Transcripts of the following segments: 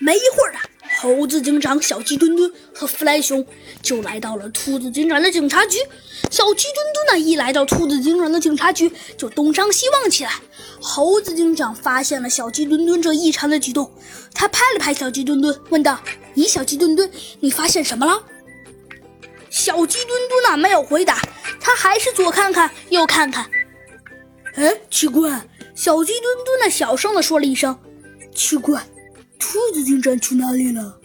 没一会儿啊，猴子警长、小鸡墩墩和弗兰熊就来到了兔子警长的警察局。小鸡墩墩呢，一来到兔子警长的警察局，就东张西望起来。猴子警长发现了小鸡墩墩这异常的举动，他拍了拍小鸡墩墩，问道：“咦，小鸡墩墩，你发现什么了？”小鸡墩墩呢，没有回答，他还是左看看右看看。哎，奇怪！小鸡墩墩呢，小声的说了一声：“奇怪，兔子警长去哪里了？”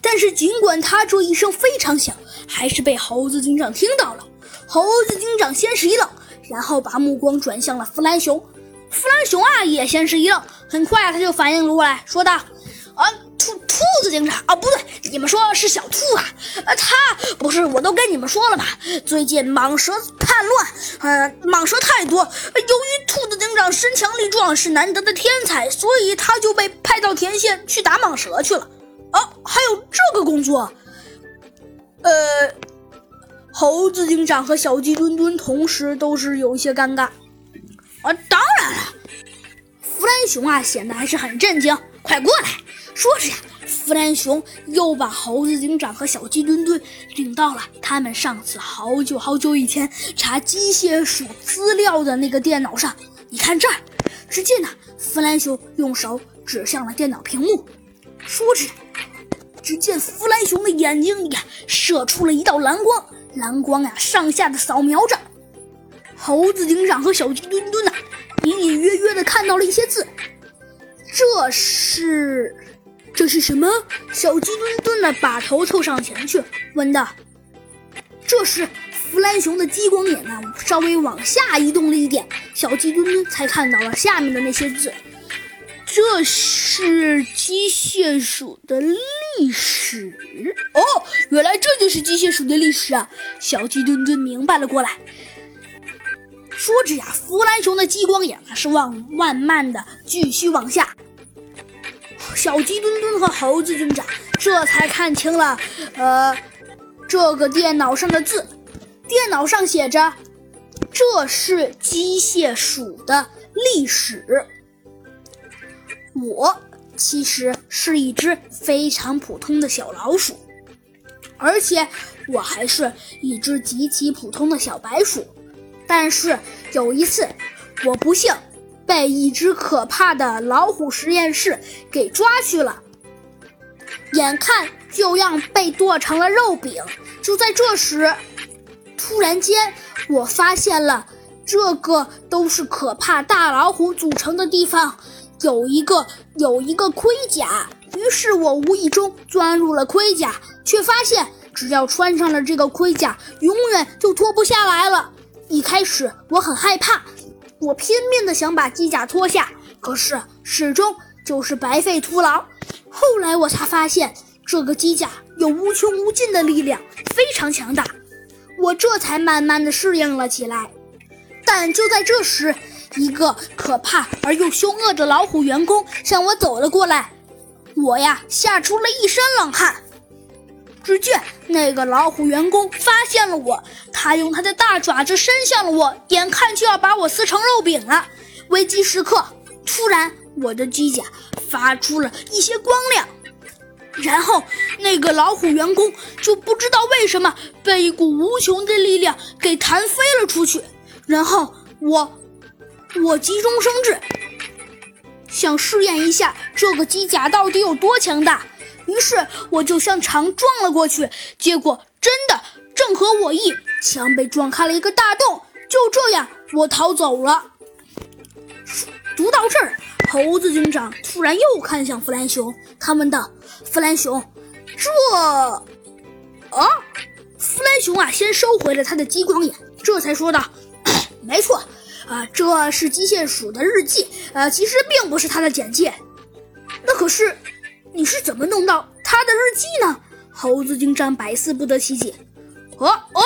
但是尽管他这一声非常响，还是被猴子警长听到了。猴子警长先是一愣，然后把目光转向了弗兰熊。弗兰熊啊，也先是一愣，很快啊，他就反应了过来，说道：“啊，兔子警长啊，不对，你们说是小兔啊？啊，他不是，我都跟你们说了嘛，最近蟒蛇叛乱，呃，蟒蛇太多，由于兔子警长身强力壮，是难得的天才，所以他就被派到田县去打蟒蛇去了。啊，还有这个工作，呃。”猴子警长和小鸡墩墩同时都是有一些尴尬。啊，当然了，弗兰熊啊显得还是很震惊。快过来！说着呀，弗兰熊又把猴子警长和小鸡墩墩领到了他们上次好久好久以前查机械鼠资料的那个电脑上。你看这儿，只见呢，弗兰熊用手指向了电脑屏幕，说着，只见弗兰熊的眼睛里射出了一道蓝光。蓝光呀，上下的扫描着，猴子警长和小鸡墩墩呐，隐隐约约的看到了一些字。这是，这是什么？小鸡墩墩呢，把头凑上前去问道：“这时弗兰熊的激光眼呢，稍微往下移动了一点，小鸡墩墩才看到了下面的那些字。这是机械鼠的历史哦，原来这就是机械鼠的历史啊！小鸡墩墩明白了过来。说着呀，弗兰熊的激光眼是往慢慢的继续往下。小鸡墩墩和猴子警长这才看清了，呃，这个电脑上的字。电脑上写着：“这是机械鼠的历史。”我其实是一只非常普通的小老鼠，而且我还是一只极其普通的小白鼠。但是有一次，我不幸被一只可怕的老虎实验室给抓去了，眼看就要被剁成了肉饼。就在这时，突然间我发现了这个都是可怕大老虎组成的地方。有一个有一个盔甲，于是我无意中钻入了盔甲，却发现只要穿上了这个盔甲，永远就脱不下来了。一开始我很害怕，我拼命的想把机甲脱下，可是始终就是白费徒劳。后来我才发现，这个机甲有无穷无尽的力量，非常强大。我这才慢慢的适应了起来。但就在这时，一个可怕而又凶恶的老虎员工向我走了过来，我呀吓出了一身冷汗。只见那个老虎员工发现了我，他用他的大爪子伸向了我，眼看就要把我撕成肉饼了。危机时刻，突然我的机甲发出了一些光亮，然后那个老虎员工就不知道为什么被一股无穷的力量给弹飞了出去，然后我。我急中生智，想试验一下这个机甲到底有多强大，于是我就向墙撞了过去，结果真的正合我意，墙被撞开了一个大洞。就这样，我逃走了。读到这儿，猴子警长突然又看向弗兰熊，他问道：“弗兰熊，这……啊？”弗兰熊啊，先收回了他的激光眼，这才说道：“ 没错。”啊，这是机械鼠的日记，呃，其实并不是它的简介。那可是，你是怎么弄到他的日记呢？猴子警长百思不得其解。哦哦，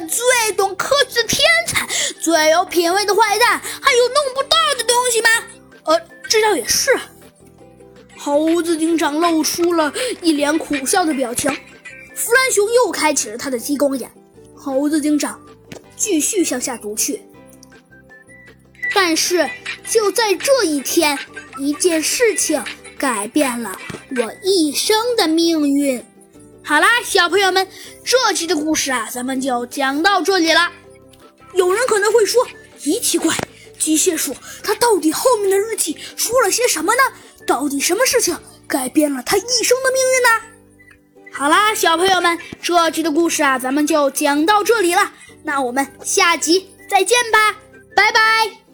最懂科技的天才，最有品味的坏蛋，还有弄不到的东西吗？呃，这倒也是。猴子警长露出了一脸苦笑的表情。弗兰熊又开启了他的激光眼。猴子警长。继续向下读去，但是就在这一天，一件事情改变了我一生的命运。好啦，小朋友们，这期的故事啊，咱们就讲到这里了。有人可能会说：“咦，奇怪，机械鼠它到底后面的日记说了些什么呢？到底什么事情改变了它一生的命运呢？”好啦，小朋友们，这期的故事啊，咱们就讲到这里了。那我们下集再见吧，拜拜。